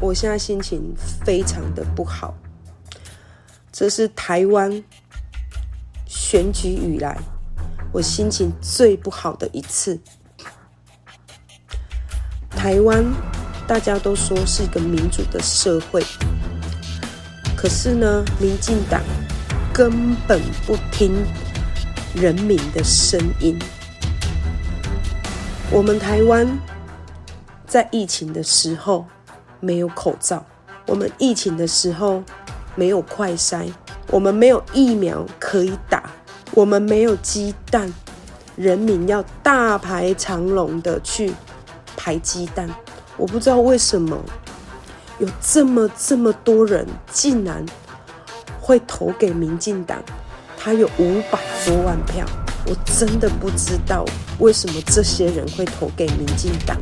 我现在心情非常的不好。这是台湾选举以来我心情最不好的一次。台湾大家都说是一个民主的社会，可是呢，民进党根本不听人民的声音。我们台湾在疫情的时候没有口罩，我们疫情的时候没有快筛，我们没有疫苗可以打，我们没有鸡蛋，人民要大排长龙的去排鸡蛋。我不知道为什么有这么这么多人竟然会投给民进党，他有五百多万票。我真的不知道为什么这些人会投给民进党。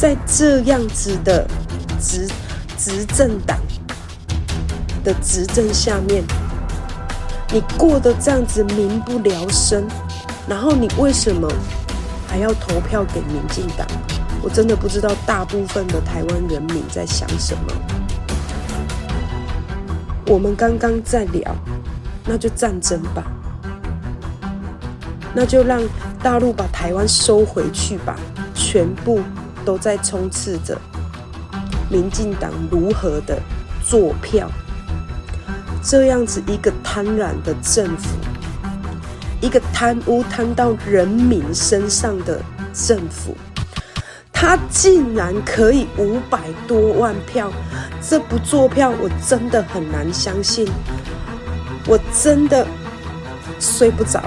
在这样子的执执政党的执政下面，你过得这样子民不聊生，然后你为什么还要投票给民进党？我真的不知道大部分的台湾人民在想什么。我们刚刚在聊，那就战争吧。那就让大陆把台湾收回去吧，全部都在充斥着民进党如何的做票，这样子一个贪婪的政府，一个贪污贪到人民身上的政府，他竟然可以五百多万票，这不做票我真的很难相信，我真的睡不着。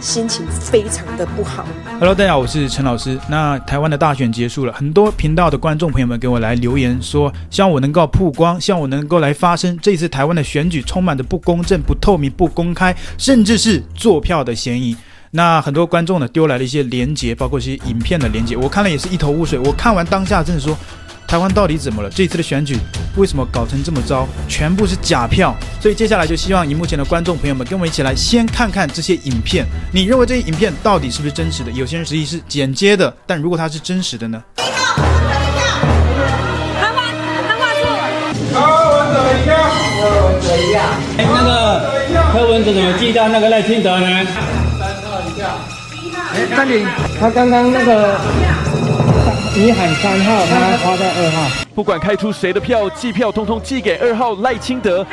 心情非常的不好。Hello，大家好，我是陈老师。那台湾的大选结束了，很多频道的观众朋友们给我来留言说，希望我能够曝光，希望我能够来发声。这次台湾的选举充满着不公正、不透明、不公开，甚至是作票的嫌疑。那很多观众呢丢来了一些连接，包括一些影片的连接，我看了也是一头雾水。我看完当下真的说。台湾到底怎么了？这次的选举为什么搞成这么糟？全部是假票。所以接下来就希望荧幕前的观众朋友们跟我们一起来先看看这些影片。你认为这些影片到底是不是真实的？有些人质疑是剪接的，但如果它是真实的呢？一号，一号，他画，他画错。柯文哲一票，柯文哲一票。哎，那个柯文哲怎么记到那个赖清德呢？三号一票。哎，三零，他刚刚那个。你喊三号，他花在二号。不管开出谁的票，计票通通寄给二号赖清德。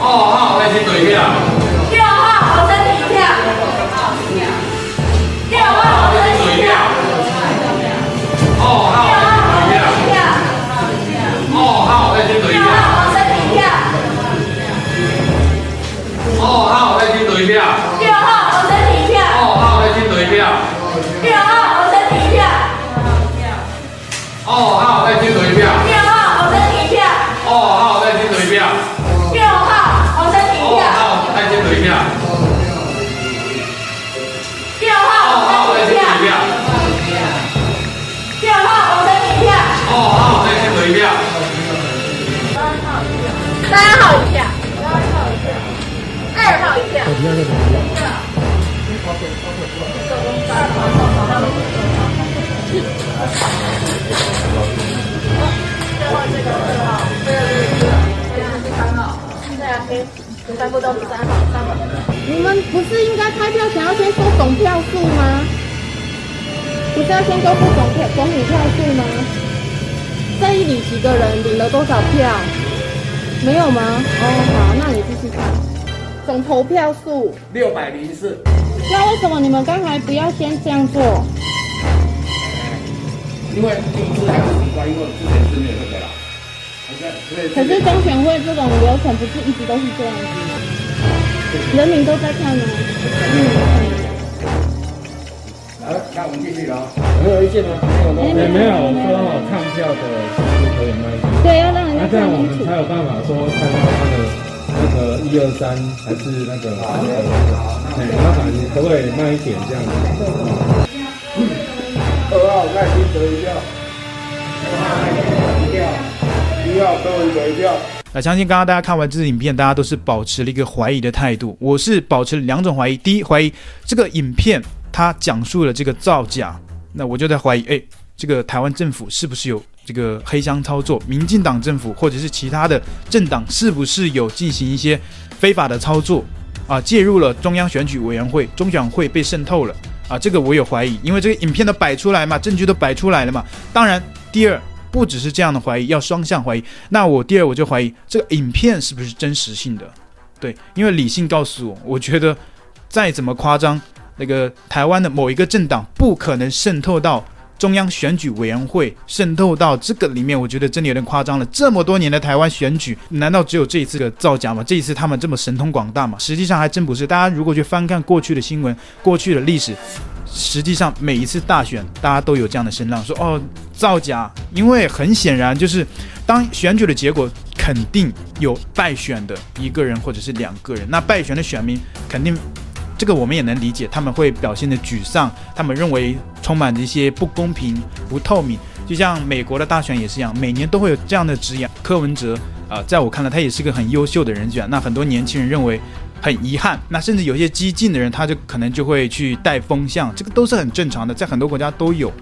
二号赖清德一票。六号侯友宜一票。六号侯友宜一票。一票。三部都是三号，三号。你们不是应该开票前要先说总票数吗？不是要先公布总票总女票数吗？这一里几个人领了多少票？没有吗？哦，好，那你继续看。总投票数六百零四。那为什么你们刚才不要先这样做？因为第一次还是习惯，因为之前是没有这个啦。可是中选会这种流程不是一直都是这样子吗？人民都在看呢。好，那我们继续了。没有意见吗？没有，没有。说好唱票的是可以卖。对，要让人家看清楚。那这样我们才有办法说看到他的那个一二三，还是那个好。哎，麻烦你可不可以慢一点这样子？二号耐心等一下。一票。那相信刚刚大家看完这支影片，大家都是保持了一个怀疑的态度。我是保持了两种怀疑：第一，怀疑这个影片它讲述了这个造假，那我就在怀疑，哎，这个台湾政府是不是有这个黑箱操作？民进党政府或者是其他的政党是不是有进行一些非法的操作啊？介入了中央选举委员会，中选会被渗透了啊？这个我有怀疑，因为这个影片都摆出来嘛，证据都摆出来了嘛。当然，第二不只是这样的怀疑，要双向怀疑。那我第二我就怀疑这个影片是不是真实性的？对，因为理性告诉我，我觉得再怎么夸张，那个台湾的某一个政党不可能渗透到中央选举委员会，渗透到这个里面，我觉得真的有点夸张了。这么多年的台湾选举，难道只有这一次的造假吗？这一次他们这么神通广大吗？实际上还真不是。大家如果去翻看过去的新闻、过去的历史，实际上每一次大选，大家都有这样的声浪，说哦造假，因为很显然就是当选举的结果。肯定有败选的一个人或者是两个人，那败选的选民肯定，这个我们也能理解，他们会表现的沮丧，他们认为充满着一些不公平、不透明。就像美国的大选也是一样，每年都会有这样的质疑。柯文哲啊、在我看来，他也是个很优秀的人选。那很多年轻人认为很遗憾，那甚至有些激进的人，他就可能就会去带风向，这个都是很正常的，在很多国家都有。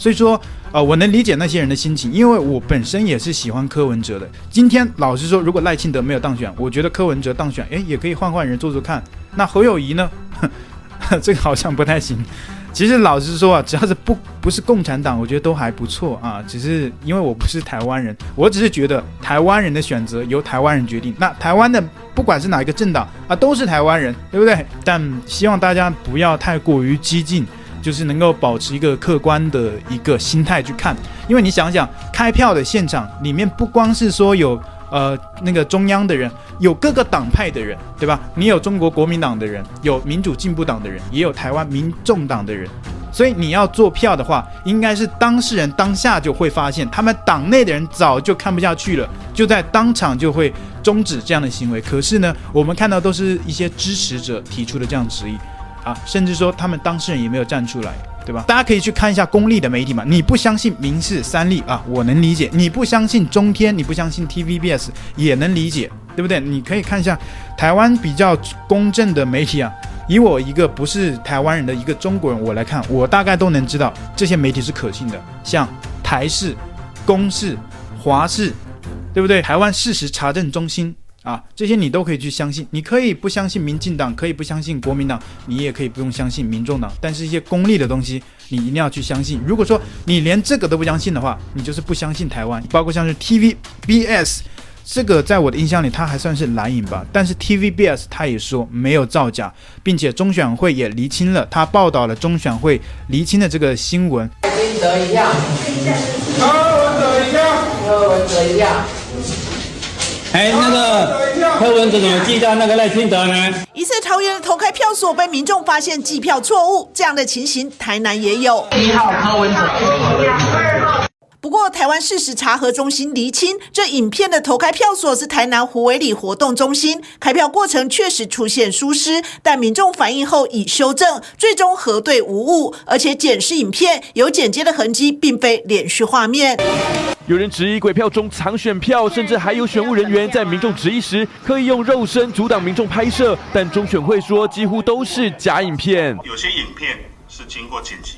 所以说，呃，我能理解那些人的心情，因为我本身也是喜欢柯文哲的。今天老实说，如果赖清德没有当选，我觉得柯文哲当选，诶，也可以换换人做做看。那侯友谊呢？这个好像不太行。其实老实说啊，只要是不不是共产党，我觉得都还不错啊。只是因为我不是台湾人，我只是觉得台湾人的选择由台湾人决定。那台湾的不管是哪一个政党啊，都是台湾人，对不对？但希望大家不要太过于激进。就是能够保持一个客观的一个心态去看，因为你想想，开票的现场里面不光是说有呃那个中央的人，有各个党派的人，对吧？你有中国国民党的人，有民主进步党的人，也有台湾民众党的人，所以你要做票的话，应该是当事人当下就会发现，他们党内的人早就看不下去了，就在当场就会终止这样的行为。可是呢，我们看到都是一些支持者提出的这样质疑。啊，甚至说他们当事人也没有站出来，对吧？大家可以去看一下公立的媒体嘛。你不相信民视、三立啊，我能理解；你不相信中天，你不相信 TVBS，也能理解，对不对？你可以看一下台湾比较公正的媒体啊。以我一个不是台湾人的一个中国人，我来看，我大概都能知道这些媒体是可信的，像台视、公视、华视，对不对？台湾事实查证中心。啊，这些你都可以去相信，你可以不相信民进党，可以不相信国民党，你也可以不用相信民众党。但是，一些功利的东西，你一定要去相信。如果说你连这个都不相信的话，你就是不相信台湾。包括像是 TVBS，这个在我的印象里，它还算是蓝影吧。但是 TVBS 他也说没有造假，并且中选会也厘清了，他报道了中选会厘清的这个新闻。柯文哲一样，柯文哲一样，柯文哲一样。哎，那个柯文哲怎么记到那个赖清德呢？一次桃园的投开票所被民众发现计票错误，这样的情形台南也有。一号柯文哲。不过，台湾事实查核中心厘清，这影片的投开票所是台南虎尾里活动中心，开票过程确实出现疏失，但民众反映后已修正，最终核对无误，而且检视影片有剪接的痕迹，并非连续画面。有人质疑鬼票中藏选票，甚至还有选务人员在民众质疑时刻意用肉身阻挡民众拍摄，但中选会说几乎都是假影片。有些影片是经过剪辑，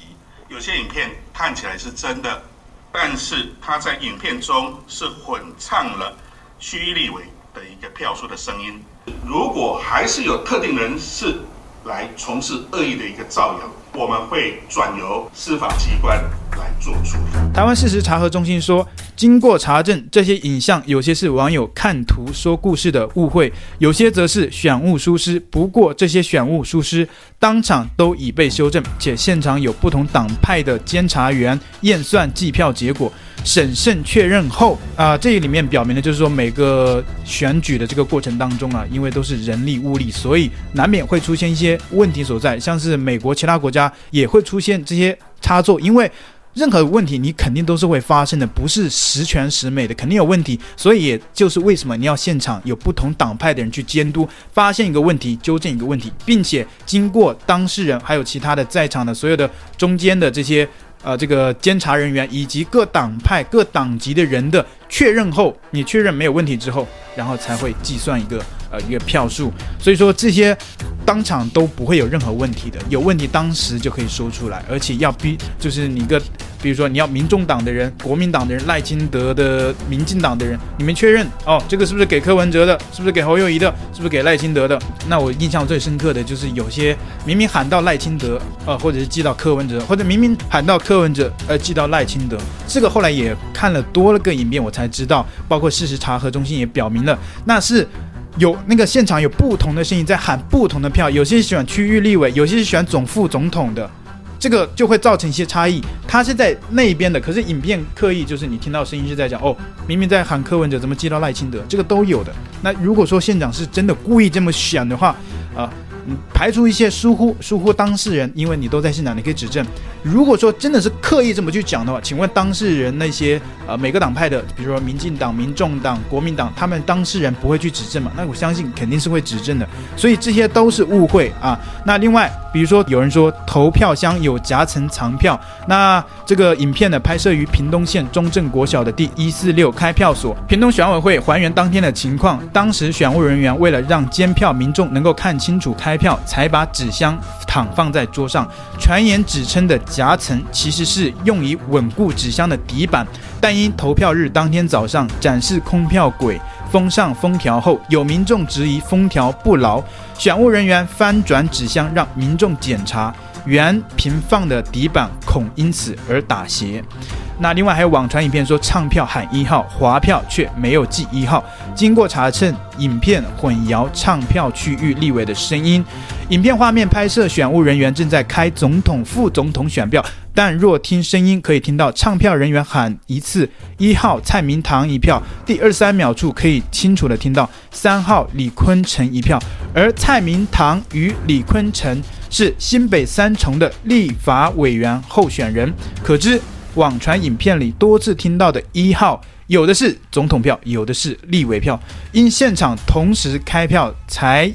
有些影片看起来是真的。但是它在影片中是混唱了区域立委的一个票数的声音。如果还是有特定人士来从事恶意的一个造谣，我们会转由司法机关来做处理。台湾事实查核中心说，经过查证，这些影像有些是网友看图说故事的误会，有些则是选务疏失。不过这些选务疏失当场都已被修正，且现场有不同党派的监察员验算计票结果。审慎确认后，啊、这里面表明的就是说，每个选举的这个过程当中啊，因为都是人力物力，所以难免会出现一些问题所在。像是美国其他国家也会出现这些差错，因为任何问题你肯定都是会发生的，不是十全十美的，肯定有问题。所以也就是为什么你要现场有不同党派的人去监督，发现一个问题，纠正一个问题，并且经过当事人还有其他的在场的所有的中间的这些。呃，这个监察人员以及各党派、各党籍的人的确认后，你确认没有问题之后，然后才会计算一个呃一个票数。所以说这些当场都不会有任何问题的，有问题当时就可以说出来，而且要逼，就是你个，比如说你要民众党的人、国民党的人、赖清德的、民进党的人，你们确认哦，这个是不是给柯文哲的？是不是给侯友宜的？是不是给赖清德的？那我印象最深刻的就是有些明明喊到赖清德，呃，或者是寄到柯文哲，或者明明喊到柯文哲，呃，寄到赖清德，这个后来也看了多了个影片，我才知道，包括事实查核中心也表明了，那是。有那个现场有不同的声音在喊不同的票，有些是选区域立委，有些是选总副总统的，这个就会造成一些差异。他是在那边的，可是影片刻意就是你听到声音是在讲哦，明明在喊柯文哲，怎么接到赖清德？这个都有的。那如果说县长是真的故意这么选的话，啊、排除一些疏忽疏忽当事人，因为你都在现场，你可以指证。如果说真的是刻意这么去讲的话，请问当事人那些呃每个党派的，比如说民进党、民众党、国民党，他们当事人不会去指证吗？那我相信肯定是会指证的。所以这些都是误会啊。那另外，比如说有人说投票箱有夹层藏票，那这个影片呢拍摄于屏东县中正国小的第一四六开票所，屏东选委会还原当天的情况，当时选务人员为了让监票民众能够看清楚开。票才把纸箱躺放在桌上，传言指称的夹层其实是用以稳固纸箱的底板，但因投票日当天早上展示空票轨封上封条后，有民众质疑封条不牢，选务人员翻转纸箱让民众检查，原平放的底板恐因此而打斜。那另外还有网传影片说唱票喊一号，划票却没有记一号。经过查证，影片混淆唱票区域立委的声音。影片画面拍摄选务人员正在开总统、副总统选票，但若听声音可以听到唱票人员喊一次一号蔡明堂一票，第二三秒处可以清楚地听到三号李坤城一票，而蔡明堂与李坤城是新北三重的立法委员候选人，可知。网传影片里多次听到的一号，有的是总统票，有的是立委票，因现场同时开票才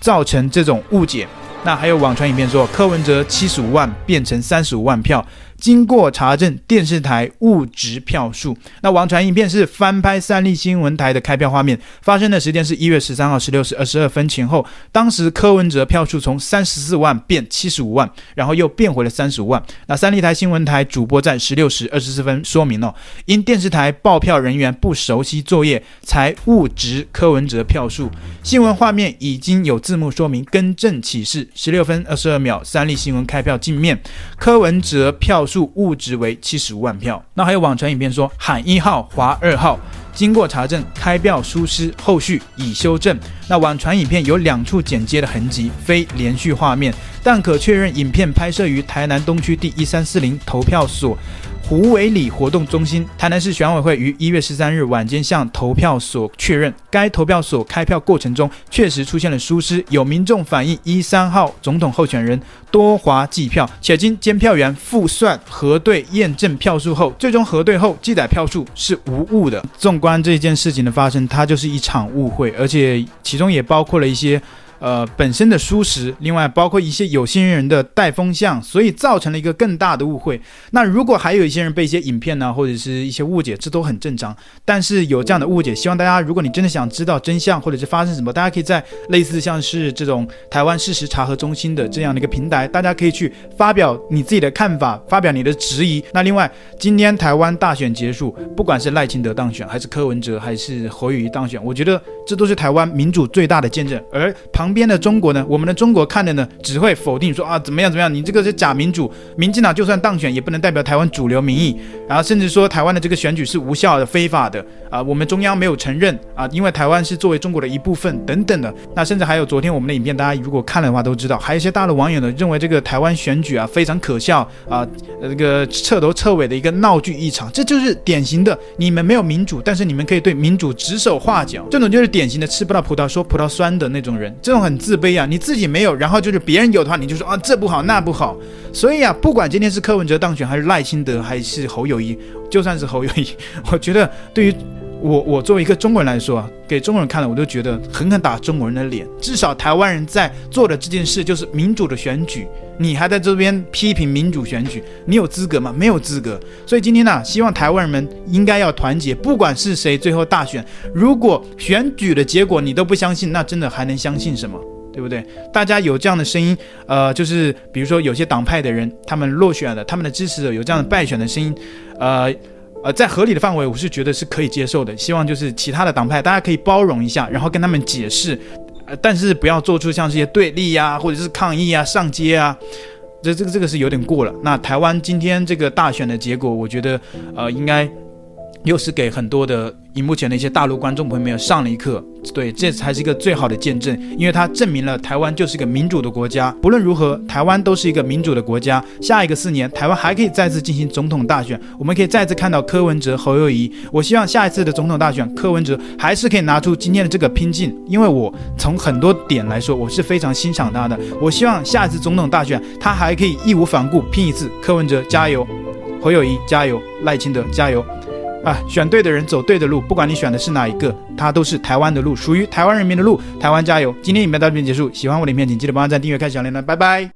造成这种误解。那还有网传影片说柯文哲七十五万变成三十五万票。经过查证，电视台误植票数。那网传影片是翻拍三立新闻台的开票画面，发生的时间是一月十三号十六时二十二分前后。当时柯文哲票数从三十四万变七十五万，然后又变回了三十五万。那三立台新闻台主播在十六时二十四分说明了，因电视台报票人员不熟悉作业，才误植柯文哲票数。新闻画面已经有字幕说明更正启事。十六分二十二秒，三立新闻开票镜面，柯文哲票数物值为七十五万票。那还有网传影片说喊一号划二号，经过查证，开票疏失，后续已修正。那网传影片有两处剪接的痕迹，非连续画面，但可确认影片拍摄于台南东区第一三四零投票所。胡伟里活动中心，台南市选委会于一月十三日晚间向投票所确认，该投票所开票过程中确实出现了疏失，有民众反映一三号总统候选人多划计票，且经监票员复算核对验证票数后，最终核对后记载票数是无误的。纵观这件事情的发生，它就是一场误会，而且其中也包括了一些。呃，本身的疏失，另外包括一些有心人的带风向，所以造成了一个更大的误会。那如果还有一些人被一些影片呢，或者是一些误解，这都很正常。但是有这样的误解，希望大家，如果你真的想知道真相，或者是发生什么，大家可以在类似像是这种台湾事实查核中心的这样的一个平台，大家可以去发表你自己的看法，发表你的质疑。那另外，今天台湾大选结束，不管是赖清德当选，还是柯文哲，还是侯友宜当选，我觉得这都是台湾民主最大的见证。而旁旁边的中国呢？我们的中国看的呢，只会否定说啊，怎么样怎么样，你这个是假民主，民进党就算当选也不能代表台湾主流民意，然后甚至说台湾的这个选举是无效的、非法的啊，我们中央没有承认啊，因为台湾是作为中国的一部分等等的。那甚至还有昨天我们的影片，大家如果看了的话都知道，还有一些大陆网友呢认为这个台湾选举啊非常可笑啊，这个彻头彻尾的一个闹剧一场，这就是典型的你们没有民主，但是你们可以对民主指手画脚，这种就是典型的吃不到葡萄说葡萄酸的那种人，这种很自。卑啊，你自己没有，然后就是别人有的话，你就说啊，这不好那不好。所以啊，不管今天是柯文哲当选，还是赖清德，还是侯友谊，就算是侯友谊，我觉得对于我我作为一个中国人来说啊，给中国人看了，我都觉得狠狠打中国人的脸。至少台湾人在做的这件事就是民主的选举，你还在这边批评民主选举，你有资格吗？没有资格。所以今天呢、希望台湾人们应该要团结，不管是谁最后大选，如果选举的结果你都不相信，那真的还能相信什么？对不对？大家有这样的声音，呃，就是比如说有些党派的人，他们落选了，他们的支持者有这样的败选的声音，呃呃，在合理的范围，我是觉得是可以接受的。希望就是其他的党派，大家可以包容一下，然后跟他们解释，呃，但是不要做出像这些对立呀，或者是抗议啊、上街啊，这这个这个是有点过了。那台湾今天这个大选的结果，我觉得呃应该。又是给很多的荧幕前的一些大陆观众朋友们上了一课，对，这才是一个最好的见证，因为它证明了台湾就是一个民主的国家。不论如何，台湾都是一个民主的国家。下一个四年，台湾还可以再次进行总统大选，我们可以再次看到柯文哲、侯友谊。我希望下一次的总统大选，柯文哲还是可以拿出今天的这个拼劲，因为我从很多点来说，我是非常欣赏他的。我希望下一次总统大选，他还可以义无反顾拼一次。柯文哲加油，侯友谊加油，赖清德加油。啊，选对的人走对的路，不管你选的是哪一个，它都是台湾的路，属于台湾人民的路。台湾加油！今天影片到这边结束，喜欢我的影片，请记得帮我按赞、订阅、开小铃铛，拜拜。